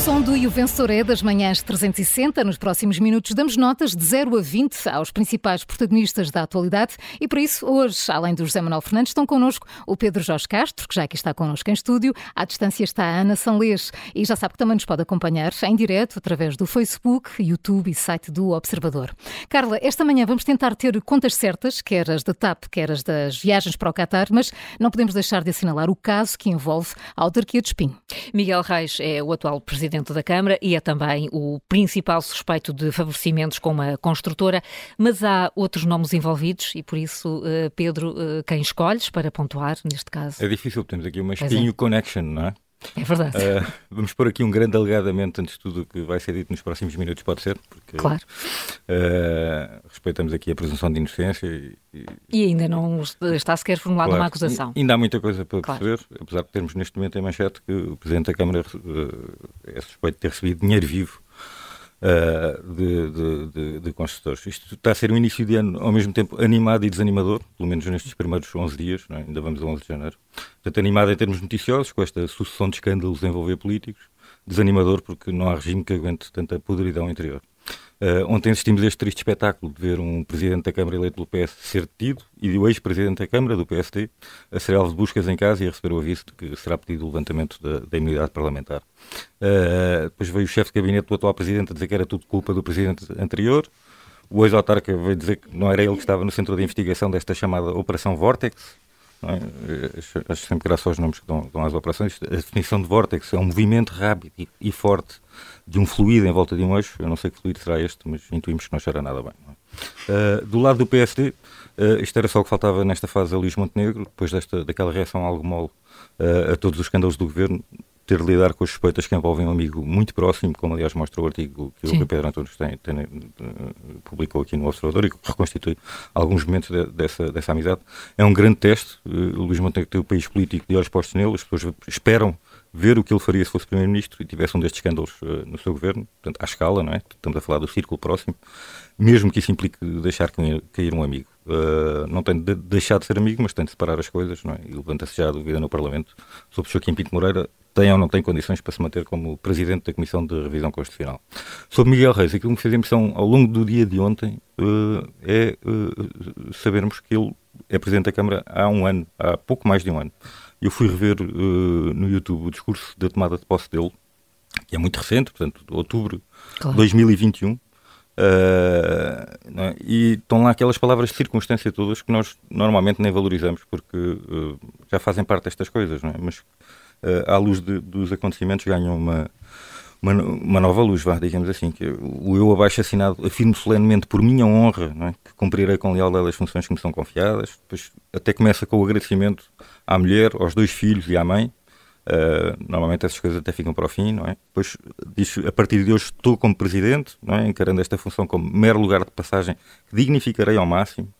som do é das manhãs 360. Nos próximos minutos damos notas de 0 a 20 aos principais protagonistas da atualidade e por isso hoje, além do José Manuel Fernandes, estão connosco o Pedro Jorge Castro, que já aqui está connosco em estúdio. À distância está a Ana Sanlês e já sabe que também nos pode acompanhar em direto através do Facebook, YouTube e site do Observador. Carla, esta manhã vamos tentar ter contas certas, quer as da TAP, quer as das viagens para o Qatar, mas não podemos deixar de assinalar o caso que envolve a autarquia de Espinho. Miguel Reis é o atual presidente Presidente da Câmara e é também o principal suspeito de favorecimentos com uma construtora, mas há outros nomes envolvidos e por isso, eh, Pedro, eh, quem escolhes para pontuar neste caso? É difícil, temos aqui uma espinho é. connection, não é? É verdade. Uh, vamos pôr aqui um grande alegadamente antes de tudo o que vai ser dito nos próximos minutos, pode ser? Porque, claro. Uh, respeitamos aqui a presunção de inocência. E, e, e ainda não está sequer formulada claro, uma acusação. Ainda há muita coisa para claro. perceber, apesar de termos neste momento em manchete que o Presidente da Câmara uh, é suspeito de ter recebido dinheiro vivo uh, de, de, de, de, construtores. Isto está a ser um início de ano, ao mesmo tempo, animado e desanimador, pelo menos nestes primeiros 11 dias, é? ainda vamos a 11 de janeiro. Portanto, animado em termos noticiosos, com esta sucessão de escândalos envolver políticos, desanimador porque não há regime que aguente tanta podridão interior. Uh, ontem assistimos a este triste espetáculo de ver um presidente da Câmara eleito pelo PS ser detido e o ex-presidente da Câmara, do PSD, a ser alvo de buscas em casa e a receber o aviso de que será pedido o levantamento da, da imunidade parlamentar. Uh, depois veio o chefe de gabinete do atual presidente a dizer que era tudo culpa do presidente anterior. O ex-autarca veio dizer que não era ele que estava no centro de investigação desta chamada Operação Vortex. É? Acho sempre graças aos nomes que dão, dão às operações. A definição de vórtex é um movimento rápido e, e, forte de um fluido em volta de um eixo. Eu não sei que fluido será este, mas intuímos que não cheira nada bem. É? Uh, do lado do PSD, uh, ah, isto era só o que faltava nesta fase a Luís Montenegro, depois desta, daquela reação algo mole uh, a todos os escândalos do governo, ter de lidar com as suspeitas que envolvem um amigo muito próximo, como aliás mostra o artigo que Sim. o Pedro Antunes tem, tem, uh, publicou aqui no Observador e que reconstitui alguns momentos de, dessa, dessa amizade. É um grande teste. Uh, Luís Montenegro tem o país político de olhos postos nele, as pessoas esperam ver o que ele faria se fosse Primeiro-Ministro e tivesse um destes escândalos uh, no seu governo, portanto, à escala, não é? Estamos a falar do círculo próximo, mesmo que isso implique deixar cair um amigo. Uh, não tem de deixar de ser amigo, mas tem de separar as coisas, não é? E levanta-se já a dúvida no Parlamento sobre o. Kim Pinto Moreira tem ou não tem condições para se manter como Presidente da Comissão de Revisão Constitucional. Sobre Miguel Reis, aquilo que me fez impressão ao longo do dia de ontem uh, é uh, sabermos que ele é Presidente da Câmara há um ano, há pouco mais de um ano. Eu fui rever uh, no YouTube o discurso da tomada de posse dele, que é muito recente, portanto, de outubro de 2021. Uh, é? E estão lá aquelas palavras de circunstância todas que nós normalmente nem valorizamos porque uh, já fazem parte destas coisas, não é? mas à luz de, dos acontecimentos ganham uma, uma, uma, nova luz, vá, digamos assim, que o eu abaixo assinado afirmo solenemente por minha honra, é? que cumprirei com lealdade as funções que me são confiadas, depois até começa com o agradecimento à mulher, aos dois filhos e à mãe, Uh, normalmente essas coisas até ficam para o fim, não é? Depois diz, a partir de hoje estou como presidente, não é? Encarando esta função como mero lugar de passagem que dignificarei ao máximo.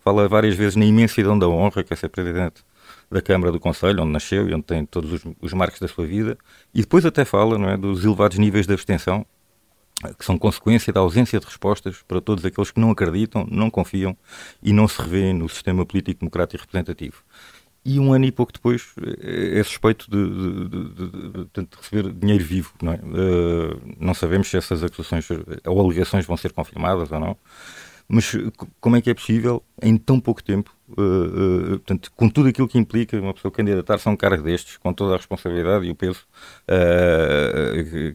Fala várias vezes na imensidão da honra que é ser presidente da Câmara do Conselho, onde nasceu e onde tem todos os, os marcos da sua vida. E depois até fala, não é? Dos elevados níveis de abstenção que são consequência da ausência de respostas para todos aqueles que não acreditam, não confiam e não se revêem no sistema político democrático e representativo e um ano e pouco depois é, é suspeito de, de, de, de, receber dinheiro vivo. Não, é? uh, não sabemos se essas acusações ou alegações vão ser confirmadas ou não, mas como é que é possível, em tão pouco tempo, uh, uh, portanto, com tudo aquilo que implica uma pessoa candidatar-se a um cargo destes, com toda a responsabilidade e o peso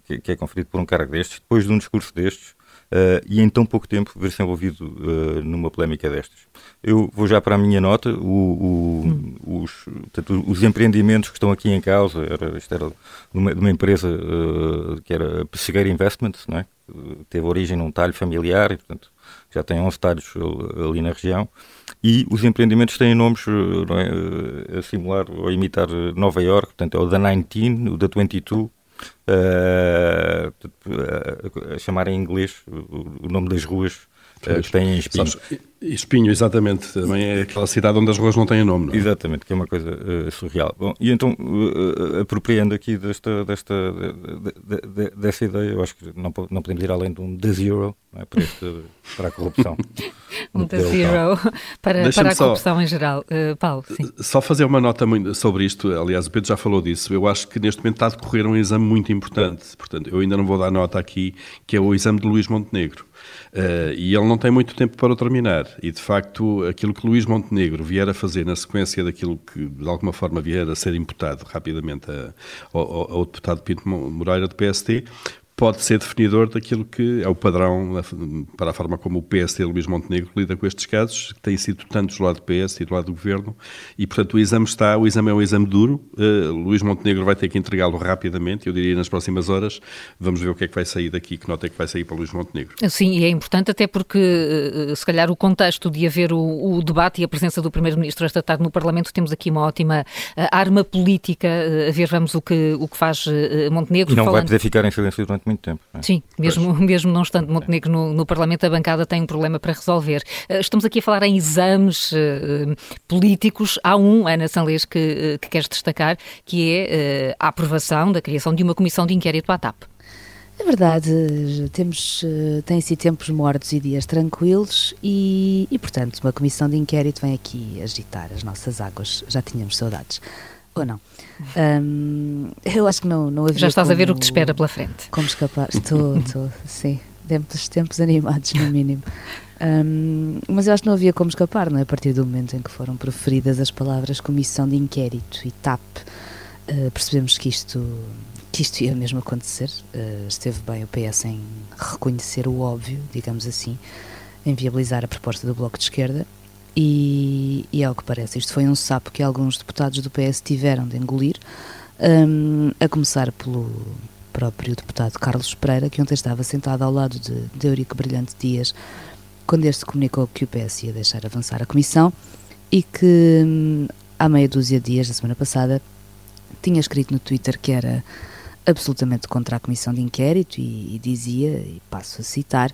que, que, é conferido por um cargo destes, depois de um discurso destes, uh, e em tão pouco tempo ver-se envolvido uh, numa polémica destas. Eu vou já para a minha nota, o, o, hum. os, portanto, os empreendimentos que estão aqui em causa, era, isto era de uma, de uma empresa uh, que era Pessegueira Investments, não é? teve origem num talho familiar e, portanto, já tem 11 talhos ali na região, e os empreendimentos têm nomes é, a simular ou a imitar Nova York, portanto é o da 19, o da 22, uh, a chamar em inglês o, nome das ruas que têm espinho. Sabes, espinho, exatamente. Também é aquela cidade onde as ruas não têm nome, não é? Exatamente, que é uma coisa uh, surreal. Bom, e então, uh, apropriando aqui desta, desta, de, de, dessa ideia, eu acho que não, não podemos ir além de um de zero é? para, este, para a corrupção. um zero para, para a corrupção só, em geral. Uh, Paulo, sim. Só fazer uma nota sobre isto, aliás, o Pedro já falou disso. Eu acho que neste momento está a decorrer um exame muito importante. Portanto, eu ainda não vou dar nota aqui, que é o exame de Luís Montenegro. Uh, e ele não tem muito tempo para o terminar. E, de facto, aquilo que Luís Montenegro vier a fazer na sequência daquilo que, de alguma forma, vier a ser imputado rapidamente a, ao, ao deputado Pinto Moreira do PST, pode ser definidor daquilo que é o padrão para a forma como o PSD Luís Montenegro lida com estes casos, que têm sido tantos do lado do PS e do lado do Governo, e portanto o exame está, o exame é um exame duro, uh, Luís Montenegro vai ter que entregá-lo rapidamente, eu diria nas próximas horas, vamos ver o que é que vai sair daqui, que nota é que vai sair para Luís Montenegro. Sim, e é importante até porque uh, se calhar o contexto de haver o, o debate e a presença do Primeiro-Ministro esta tarde no Parlamento, temos aqui uma ótima uh, arma política, a ver vamos o que, o que faz Montenegro. E não falando... vai poder ficar em silêncio durante muito tempo. É? Sim, mesmo, mesmo não estando Montenegro no, no, Parlamento, a bancada tem um problema para resolver. Eh, estamos aqui a falar em exames uh, políticos. Há um, Ana Sanlês, que, uh, que queres destacar, que é uh, a aprovação da criação de uma comissão de inquérito à TAP. É verdade, temos, tem sido tempos mortos e dias tranquilos e, e, portanto, uma comissão de inquérito vem aqui agitar as nossas águas. Já tínhamos saudades ou não. Um, eu acho que não, não havia. Já estás a ver o que te espera pela frente. Como escapar. Estou, estou, sim. Tempos, tempos animados, no mínimo. Um, mas eu acho que não havia como escapar, não é? A partir do momento em que foram proferidas as palavras Comissão de Inquérito e TAP, uh, percebemos que isto, que isto ia mesmo acontecer. Uh, esteve bem o PS em reconhecer o óbvio, digamos assim, em viabilizar a proposta do Bloco de Esquerda e, e ao que parece, isto foi um sapo que alguns deputados do PS tiveram de engolir, um, a começar pelo próprio deputado Carlos Pereira, que ontem estava sentado ao lado de, de Eurico Brilhante Dias, quando este comunicou que o PS ia deixar avançar a comissão e que hum, há meia dúzia de dias, da semana passada, tinha escrito no Twitter que era absolutamente contra a comissão de inquérito e, e dizia, e passo a citar,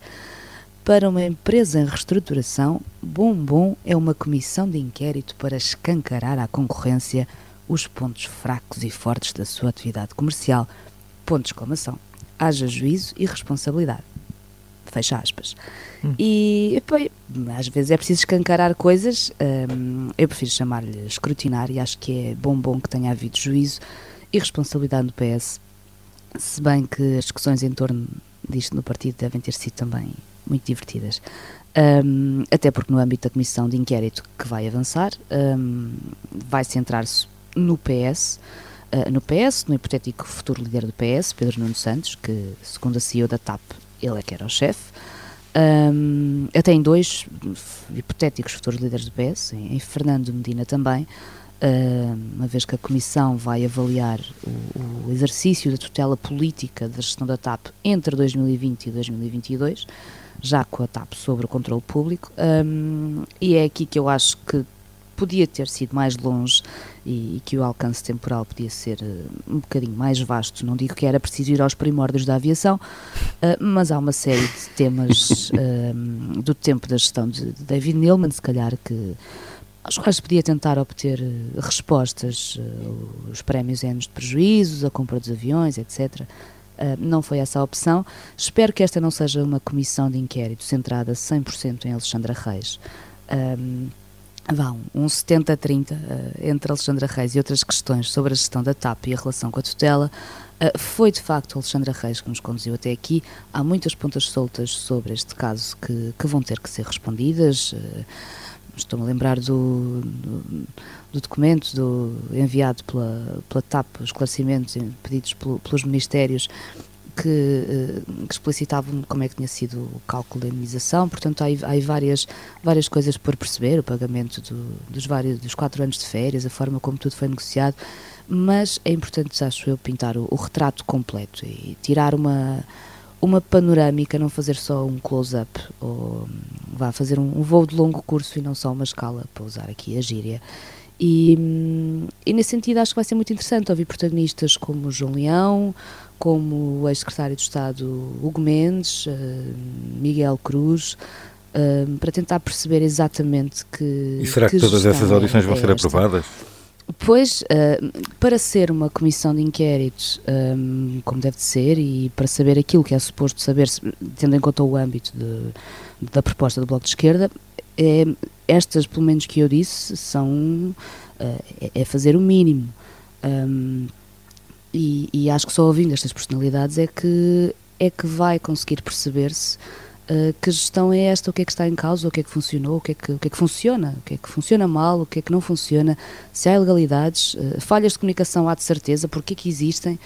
para uma empresa em reestruturação, Bombom é uma comissão de inquérito para escancarar à concorrência os pontos fracos e fortes da sua atividade comercial. Pontos de exclamação. Haja juízo e responsabilidade. Fecha aspas. Hum. E pô, às vezes é preciso escancarar coisas. Hum, eu prefiro chamar-lhe escrutinar e acho que é bom bom que tenha havido juízo e responsabilidade do PS. Se bem que as discussões em torno disto no partido devem ter sido também muito divertidas. Um, até porque no âmbito da comissão de inquérito que vai avançar, um, vai centrar-se no PS, uh, ah, no PS, no hipotético futuro líder do PS, Pedro Nuno Santos, que segundo a CEO da TAP, ele é que era o chefe, um, até em dois hipotéticos futuros líderes do PS, em, em Fernando Medina também, uma vez que a Comissão vai avaliar o, o, exercício da tutela política da gestão da TAP entre 2020 e 2022, já com a TAP sobre o controle público, um, e é aqui que eu acho que podia ter sido mais longe e, e, que o alcance temporal podia ser uh, um bocadinho mais vasto. Não digo que era preciso ir aos primórdios da aviação, uh, mas há uma série de temas uh, do tempo da gestão de, de David Neilman, se calhar que aos quais podia tentar obter respostas, os prémios anos de prejuízos, a compra dos aviões, etc. Uh, não foi essa a opção. Espero que esta não seja uma comissão de inquérito centrada 100% em Alexandra Reis. Um, vá, um 70-30 uh, entre Alexandra Reis e outras questões sobre a gestão da TAP e a relação com a tutela. Foi de facto Alexandra Reis que nos conduziu até aqui. Há muitas pontas soltas sobre este caso que, que vão ter que ser respondidas. Estou-me a lembrar do, do, do documento do, enviado pela, pela TAP, os esclarecimentos pedidos pelo, pelos ministérios que, eh, que, explicitavam como é que tinha sido o cálculo da indemnização, portanto há, há várias, várias coisas por perceber, o pagamento do, dos, vários, dos quatro anos de férias, a forma como tudo foi negociado, mas é importante, acho eu, pintar o, o retrato completo e tirar uma uma panorâmica, não fazer só um close-up, ou vá fazer um, um, voo de longo curso e não só uma escala, para usar aqui a gíria. E, e nesse sentido acho que vai ser muito interessante ouvir protagonistas como João Leão, como o ex-secretário de Estado Hugo Mendes, uh, Miguel Cruz, uh, para tentar perceber exatamente que. E será que, que todas essas audições vão ser aprovadas? Pois, uh, para ser uma comissão de inquérito um, como deve ser e para saber aquilo que é suposto saber, tendo em conta o âmbito de, da proposta do Bloco de Esquerda, é, estas, pelo menos que eu disse, são uh, é fazer o mínimo. Um, e, e, acho que só ouvindo estas personalidades é que é que vai conseguir perceber-se uh, que gestão é esta, o que é que está em causa, o que é que funcionou, o que é que, o que, é que funciona, o que é que funciona mal, o que é que não funciona, se há ilegalidades, uh, falhas de comunicação há de certeza, porque é que existem.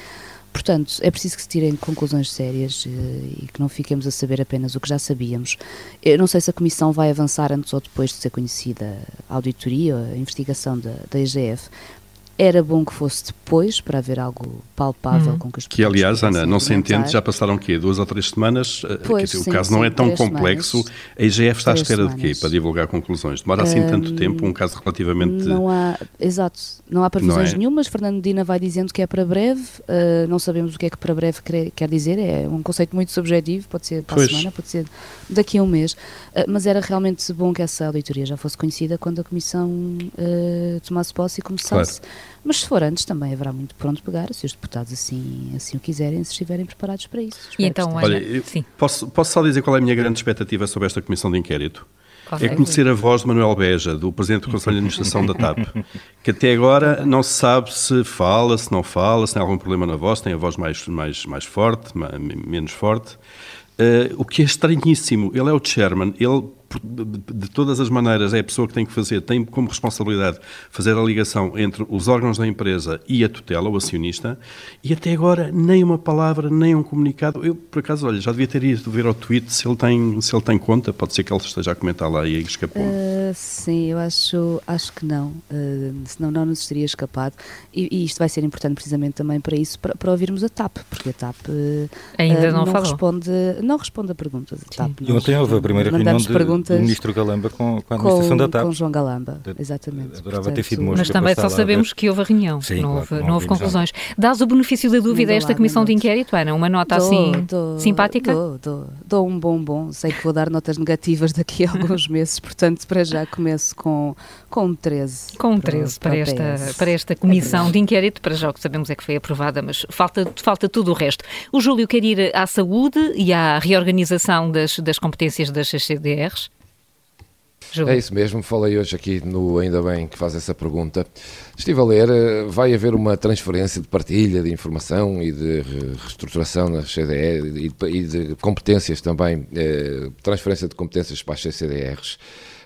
Portanto, é preciso que se tirem conclusões sérias uh, e que não fiquemos a saber apenas o que já sabíamos. Eu não sei se a Comissão vai avançar antes ou depois de ser conhecida a auditoria, a investigação da, da IGF, era bom que fosse depois, para haver algo palpável uhum. com que as Que, aliás, Ana, não se entende, já passaram o quê? Duas ou três semanas? Eh, pois, dizer, sim, o caso sim, não é tão complexo. Semanas, a IGF está à espera semanas. de quê para divulgar conclusões? Demora assim um, tanto tempo, um caso relativamente. Não há, exato, não há previsões é? nenhumas. Fernando Medina vai dizendo que é para breve, uh, não sabemos o que é que para breve quer, quer, dizer, é um conceito muito subjetivo, pode ser para pois. a semana, pode ser daqui a um mês. Uh, mas era realmente bom que essa auditoria já fosse conhecida quando a Comissão uh, tomasse posse e começasse. Claro. Mas se for antes, também haverá muito pronto pegar, se os deputados assim, assim o quiserem, se estiverem preparados para isso. E então, olha, posso, posso só dizer qual é a minha grande expectativa sobre esta comissão de inquérito? É conhecer a voz de Manuel Beja, do Presidente do Conselho de Administração da TAP, que até agora não se sabe se fala, se não fala, se tem algum problema na voz, tem a voz mais, mais, mais forte, menos forte. Uh, o que é estranhíssimo, ele é o chairman, ele de todas as maneiras, é a pessoa que tem que fazer, tem como responsabilidade fazer a ligação entre os órgãos da empresa e a tutela, o acionista, e até agora nem uma palavra, nem um comunicado. Eu, por acaso, olha, já devia ter ido ver ao tweet se ele tem, se ele tem conta, pode ser que ele esteja a comentar lá e escapou. Uh, sim, eu acho, acho que não, uh, senão não nos teria escapado. E, e, isto vai ser importante precisamente também para isso, para, para ouvirmos a TAP, porque a TAP uh, ainda não, não responde, não responde a perguntas. A TAP, e ontem houve a primeira reunião de perguntas. O ministro Galamba com, com a administração com, da TAP. Com João Galamba, exatamente. Adorava Portanto, ter sido Mas também só sabemos que houve a reunião, Sim, não, houve, não, não houve conclusões. Já. Dás o benefício da dúvida a esta comissão de inquérito, Ana? Uma nota dou, assim dou, simpática? Dou, dou, dou um bom bom. Sei que vou dar notas negativas daqui a alguns meses, portanto, para já começo com, com um 13. Com um 13 para, para, esta, para esta comissão de inquérito, para já o que sabemos é que foi aprovada, mas falta, falta tudo o resto. O Júlio quer ir à saúde e à reorganização das, das competências das CDRs? É isso mesmo, falei hoje aqui no Ainda Bem que faz essa pergunta. Estive a ler, eh, vai haver uma transferência de partilha de informação e de reestruturação na CDE e de competências também, eh, transferência de competências para as CCDRs,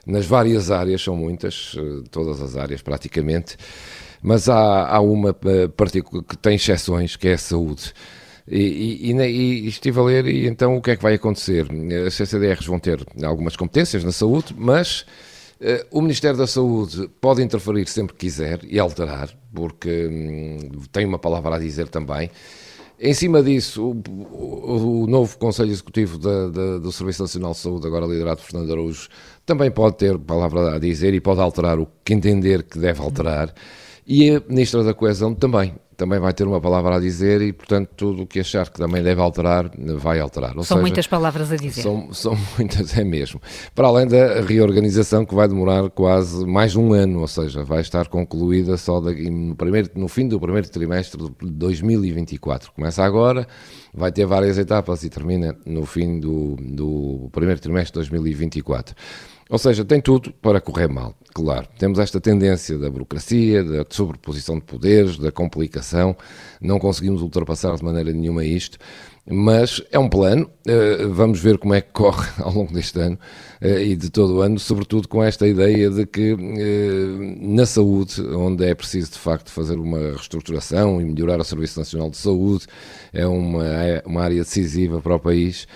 nas várias áreas, são muitas, eh, todas as áreas praticamente, mas há, há uma partícula que tem exceções, que é a saúde. E, e, e, estive a ler, e então o que é que vai acontecer? As CCDRs vão ter algumas competências na saúde, mas uh, o Ministério da Saúde pode interferir sempre que quiser e alterar, porque hum, tem uma palavra a dizer também. Em cima disso, o, o, o novo Conselho Executivo da, da, do Serviço Nacional de Saúde, agora liderado por Fernando Araújo, também pode ter palavra a dizer e pode alterar o que entender que deve alterar. E a Ministra da Coesão também também vai ter uma palavra a dizer e, portanto, tudo o que achar que também deve alterar, vai alterar. Ou são seja, muitas palavras a dizer. São, são muitas, é mesmo. Para além da reorganização que vai demorar quase mais de um ano, ou seja, vai estar concluída só daqui, no, primeiro, no fim do primeiro trimestre de 2024. Começa agora, vai ter várias etapas e termina no fim do, do primeiro trimestre de 2024. Ou seja, tem tudo para correr mal, claro. Temos esta tendência da burocracia, da sobreposição de poderes, da complicação, não conseguimos ultrapassar de maneira nenhuma isto, mas é um plano, eh, vamos ver como é que corre ao longo deste ano eh, e de todo o ano, sobretudo com esta ideia de que eh, na saúde, onde é preciso de facto fazer uma reestruturação e melhorar o Serviço Nacional de Saúde, é uma, é uma área decisiva para o país,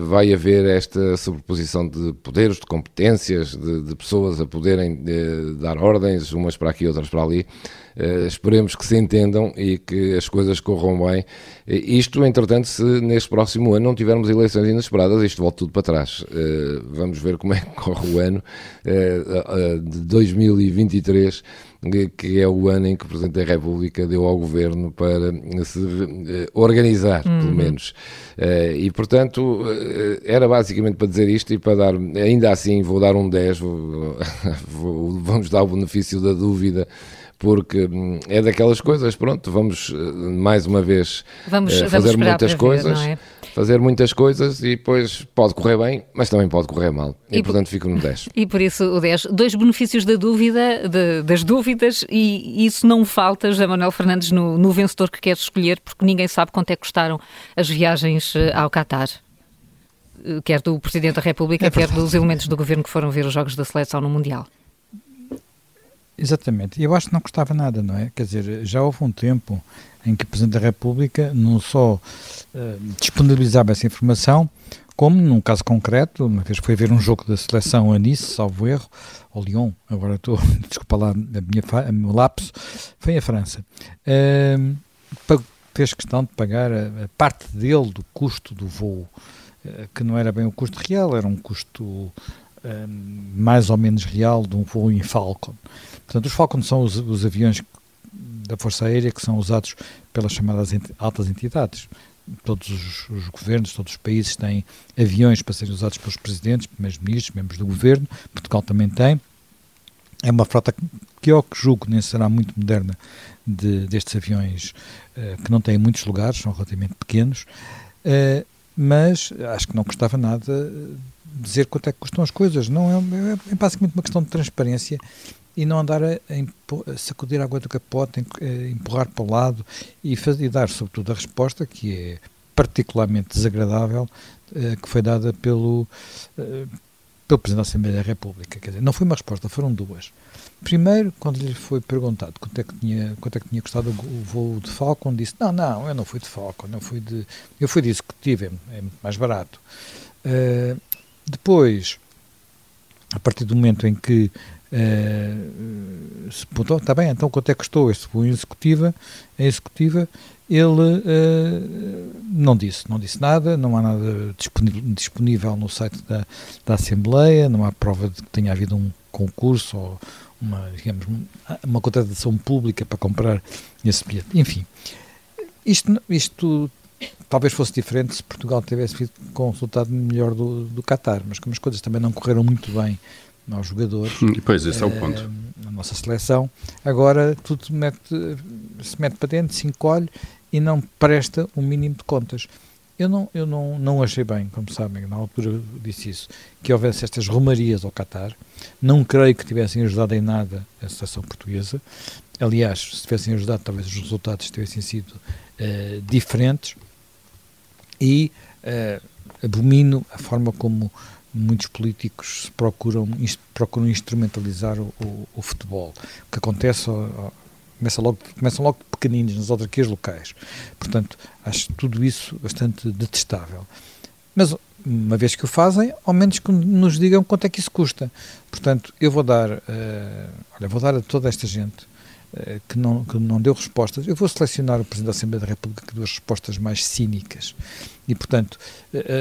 vai haver esta sobreposição de poderes, de competências, de, de pessoas a poderem eh, dar ordens, umas para aqui, outras para ali. Uh, esperemos que se entendam e que as coisas corram bem. isto, entretanto, se neste próximo ano não tivermos eleições inesperadas, isto volta tudo para trás. Uh, vamos ver como é que corre o ano de 2023 que é o ano em que o Presidente da República deu ao Governo para se organizar, uhum. pelo menos. E, portanto, era basicamente para dizer isto e para dar, ainda assim, vou dar um 10, vou, vou, vamos dar o benefício da dúvida porque hum, é daquelas coisas, pronto, vamos mais uma vez vamos, fazer vamos muitas coisas. Ver, é? fazer muitas coisas e depois pode correr bem, mas também pode correr mal. E, e portanto fico no 10. E por isso o 10. Dois benefícios da dúvida, de, das dúvidas, e isso não falta, José Manuel Fernandes, no, no vencedor que quer escolher, porque ninguém sabe quanto é que custaram as viagens eh, ao Qatar eh, quer do Presidente da República, é quer dos elementos do governo que foram ver os Jogos da Seleção no Mundial. Exatamente. Eu acho que não custava nada, não é? Quer dizer, já houve um tempo em que o Presidente da República não só uh, disponibilizava essa informação, como num caso concreto, uma vez foi ver um jogo da seleção a Nice, salvo erro, ou Lyon, agora estou, desculpa lá a minha, a meu lapso, foi a França. Uh, fez questão de pagar a, a, parte dele do custo do voo, uh, que não era bem o custo real, era um custo mais ou menos real de um voo em Falcon. Portanto, os Falcon são os, os aviões da Força Aérea que são usados pelas chamadas ent altas entidades. Todos os, os, governos, todos os países têm aviões para serem usados pelos presidentes, primeiros-ministros, membros do governo. Portugal também tem. É uma frota que eu que julgo nem será muito moderna de, destes aviões uh, que não têm muitos lugares, são relativamente pequenos, uh, mas acho que não custava nada dizer quanto é que custam as coisas. Não é, é basicamente uma questão de transparência e não andar a, a, sacudir a água do capote, a empurrar para o lado e, fazer, e dar, sobretudo, a resposta que é particularmente desagradável, eh, que foi dada pelo, eh, pelo Presidente da Assembleia da República. Quer dizer, não foi uma resposta, foram duas. Primeiro, quando lhe foi perguntado quanto é que tinha, quanto é que tinha custado o voo de Falcon, disse: Não, não, eu não fui de Falcon, não fui de. Eu fui de executivo, é, é muito mais barato. Uh, depois, a partir do momento em que uh, se perguntou, está bem, então quanto é que custou este voo executiva, a executiva, ele uh, não disse, não disse nada, não há nada disponível, disponível no site da, da Assembleia, não há prova de que tenha havido um concurso ou uma, digamos, uma contratação pública para comprar esse bilhete. Enfim, isto, isto talvez fosse diferente se Portugal tivesse sido com o resultado melhor do, do Qatar, mas como as coisas também não correram muito bem aos jogadores. Hum, pois, esse é, é o eh, ponto. Na nossa seleção, agora tudo se mete, se mete para dentro, se encolhe e não presta o um mínimo de contas. Eu não, eu não, não achei bem, como sabem, na altura disse isso, que houvesse estas romarias ao Qatar. Não creio que tivessem ajudado em nada a seleção portuguesa. Aliás, se tivessem ajudado, talvez os resultados tivessem sido uh, diferentes. E uh, abomino a forma como muitos políticos procuram, procuram instrumentalizar o, o, o futebol. O que acontece começa logo, começam logo pequeninos nas autarquias locais. Portanto, acho tudo isso bastante detestável. Mas, uma vez que o fazem, ao menos que nos digam quanto é que isso custa. Portanto, eu vou dar, uh, olha, vou dar a toda esta gente que, não, que não deu respostas, eu vou selecionar o Presidente da Assembleia da República que deu as respostas mais cínicas e, portanto,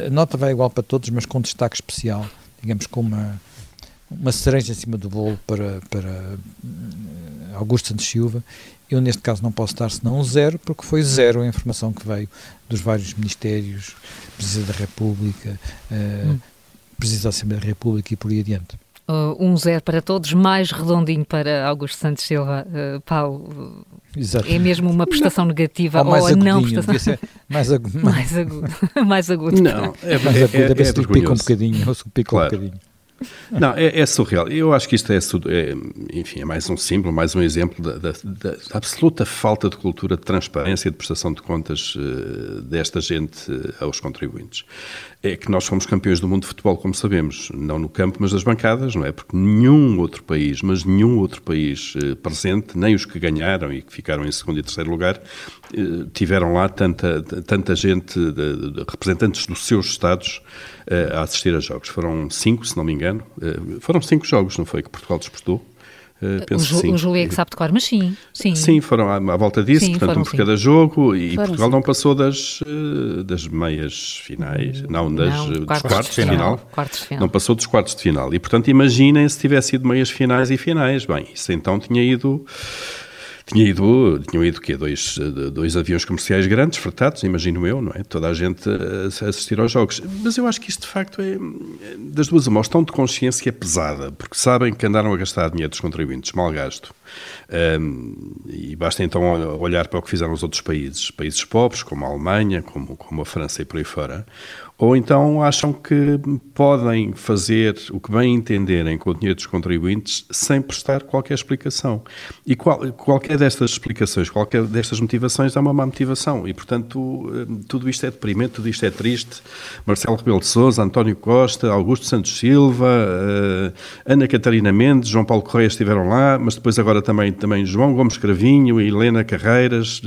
a nota vai igual para todos, mas com destaque especial, digamos, com uma, uma cereja em cima do bolo para, para Augusto Santos Silva. Eu, neste caso, não posso dar senão um zero, porque foi zero a informação que veio dos vários ministérios, Presidente da República, hum. Presidente da Assembleia da República e por aí adiante. Uh, um zero para todos, mais redondinho para Augusto Santos Silva. Uh, Paulo, Exato. é mesmo uma prestação negativa ou, ou a não prestação? Mais agudo. mais agudo. mais agudo. Não, é, mais agudo, é, é, é, é pica um bocadinho, ou se pica claro. um bocadinho. Não, é, é, surreal. Eu acho que isto é, é, enfim, é mais um símbolo, mais um exemplo da, da, da, absoluta falta de cultura de transparência e de prestação de contas uh, desta gente uh, aos contribuintes. É que nós fomos campeões do mundo de futebol, como sabemos, não no campo, mas das bancadas, não é? Porque nenhum outro país, mas nenhum outro país uh, presente, nem os que ganharam e que ficaram em segundo e terceiro lugar, tiveram lá tanta, tanta gente, de, de, representantes dos seus estados, a assistir a jogos. Foram cinco, se não me engano. foram cinco jogos, não foi? Que Portugal disputou. Uh, penso o, sim. o Júlio é que sabe de cor, mas sim. Sim, sim foram à, à volta disso, sim, portanto, um por cada jogo, e foram, Portugal sim. não passou das, uh, das meias finais, não, das, não, dos quartos, quartos de final. final. Quartos de final. Não passou dos quartos de final. E, portanto, imaginem se tivesse ido meias finais e finais. Bem, isso então tinha ido tinha ido, tinham ido que dois, dois aviões comerciais grandes, fretados, imagino eu, não é? Toda a gente a assistir aos jogos. Mas eu acho que isto de facto é das duas uma, estão de consciência é pesada, porque sabem que andaram a gastar dinheiro dos contribuintes, mal gasto. Um, e basta então olhar para o que fizeram os outros países, países pobres, como a Alemanha, como, como a França e por aí fora, ou então acham que podem fazer o que bem entenderem com o dinheiro dos contribuintes sem prestar qualquer explicação. E qual, qualquer destas explicações, qualquer destas motivações é uma má motivação. E, portanto, tudo isto é deprimente, tudo isto é triste. Marcelo Rebelo de Sousa, António Costa, Augusto Santos Silva, uh, Ana Catarina Mendes, João Paulo Correia estiveram lá, mas depois agora também, também João Gomes Cravinho e Helena Carreiras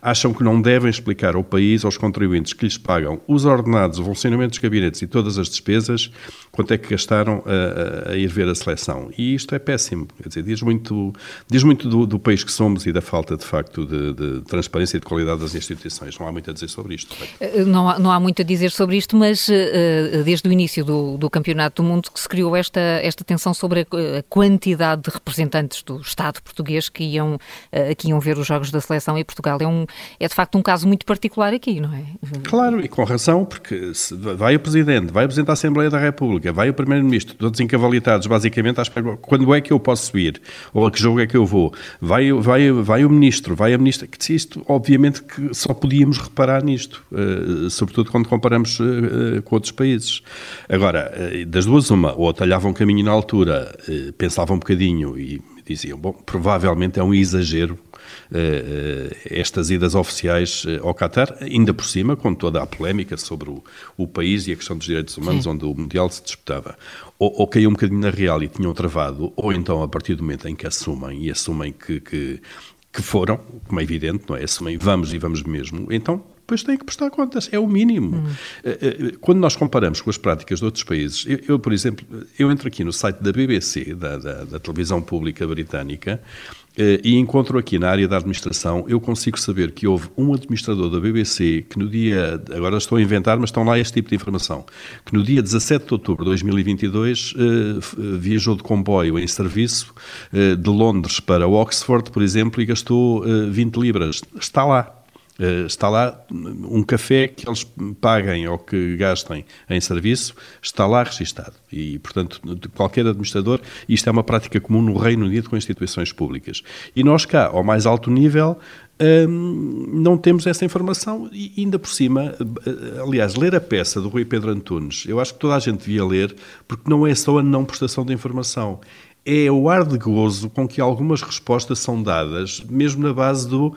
acham que não devem explicar ao país, aos contribuintes que lhes pagam os ordenados o funcionamento dos gabinetes e todas as despesas, quanto é que gastaram a, a ir ver a seleção. E isto é péssimo. Quer dizer, diz muito, diz muito do, do país que somos e da falta, de facto, de, de, transparência e de qualidade das instituições. Não há muito a dizer sobre isto. Eh, não há, não há muito a dizer sobre isto, mas uh, desde o início do, do Campeonato do Mundo que se criou esta, esta tensão sobre a, a quantidade de representantes do Estado português que iam, que iam ver os Jogos da Seleção e Portugal é, um, é de facto um caso muito particular aqui, não é? Claro, e com razão, porque vai o Presidente, vai o Presidente da Assembleia da República, vai o Primeiro-Ministro, todos encavalitados, basicamente, quando é que eu posso subir? Ou a que jogo é que eu vou? Vai, vai, vai o Ministro, vai a Ministra, que isto, obviamente, que só podíamos reparar nisto, uh, sobretudo quando comparamos uh, com outros países. Agora, das duas, uma, ou atalhavam caminho na altura, pensavam um bocadinho e diziam, bom, provavelmente é um exagero estas idas oficiais uh, ao Qatar, ainda por cima, com toda a polémica sobre o, o país e a questão dos direitos humanos, Sim. onde o Mundial se disputava. Ou, ou caiu um bocadinho na real e tinham travado, ou então a partir do momento em que assumem, e assumem que, que, que foram, como é evidente, não é? Assumem vamos e vamos mesmo, então depois têm que prestar contas, é o mínimo. Hum. Quando nós comparamos com as práticas de outros países, eu, eu por exemplo, eu entro aqui no site da BBC, da, da, da televisão pública britânica, eh, e encontro aqui na área da administração, eu consigo saber que houve um administrador da BBC que no dia, agora estou a inventar, mas estão lá este tipo de informação, que no dia 17 de outubro de 2022 eh, viajou de comboio em serviço eh, de Londres para Oxford, por exemplo, e gastou 20 libras. Está lá. Uh, está lá um café que eles paguem ou que gastem em serviço, está lá registado. E, portanto, qualquer administrador, isto é uma prática comum no Reino Unido com instituições públicas. E nós cá, ao mais alto nível, hum, não temos essa informação e ainda por cima, eh, aliás, ler a peça do Rui Pedro Antunes, eu acho que toda a gente devia ler, porque não é só a não prestação de informação, é o ar de gozo com que algumas respostas são dadas, mesmo na base do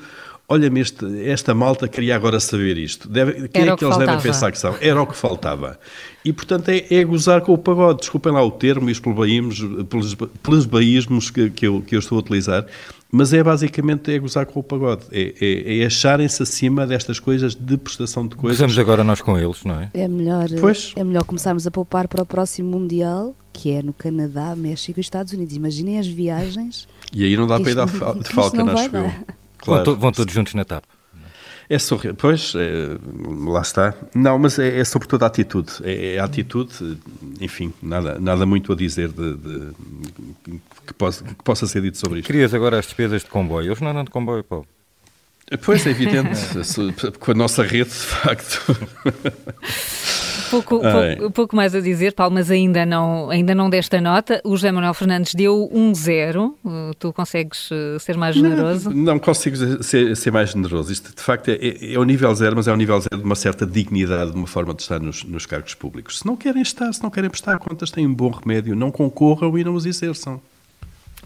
olha-me, esta malta queria agora saber isto. Deve, quem Era é que, que eles faltava. devem pensar que são? Era o que faltava. E, portanto, é, é gozar com o pagode. Desculpem lá o termo e os pelos, pelos baísmos que, que, eu, que eu estou a utilizar, mas é basicamente é gozar com o pagode. É, é, é acharem-se acima destas coisas de prestação de coisas. Gozamos agora nós com eles, não é? É melhor, pois. é melhor começarmos a poupar para o próximo Mundial, que é no Canadá, México e Estados Unidos. Imaginem as viagens. E aí não dá para ir dar de falca, acho eu. Claro. Vão, vão, todos juntos na TAP. É sobre, pois, é, lá está. Não, mas é, é sobretudo a atitude. É, é, a atitude, enfim, nada, nada muito a dizer de, de que, possa, que, possa, ser dito sobre isto. Querias agora as despesas de comboio. Eles não andam de comboio, Paulo. Pois, é evidente, com a nossa rede, de facto. Pouco, pouco, pouco, mais a dizer, Paulo, mas ainda não, ainda não desta nota. O José Manuel Fernandes deu um zero. Uh, tu consegues uh, ser mais generoso? Não, não consigo ser, ser, mais generoso. Isto, de facto, é, é o nível zero, mas é o nível zero de uma certa dignidade, de uma forma de estar nos, nos cargos públicos. Se não querem estar, se não querem prestar contas, têm um bom remédio. Não concorram e não os exerçam.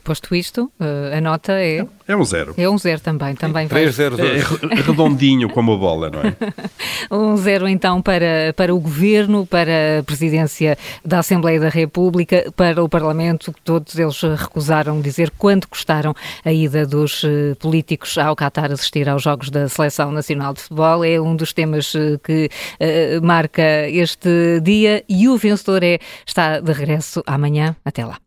Posto isto, uh, a nota é... É um zero. É um zero também. também 3 0 É redondinho como a bola, não é? um zero então para, para o Governo, para a Presidência da Assembleia da República, para o Parlamento, todos eles recusaram dizer quanto custaram a ida dos uh, políticos ao Qatar assistir aos Jogos da Seleção Nacional de Futebol. É um dos temas uh, que marca este dia e o vencedor é, está de regresso amanhã. Até lá.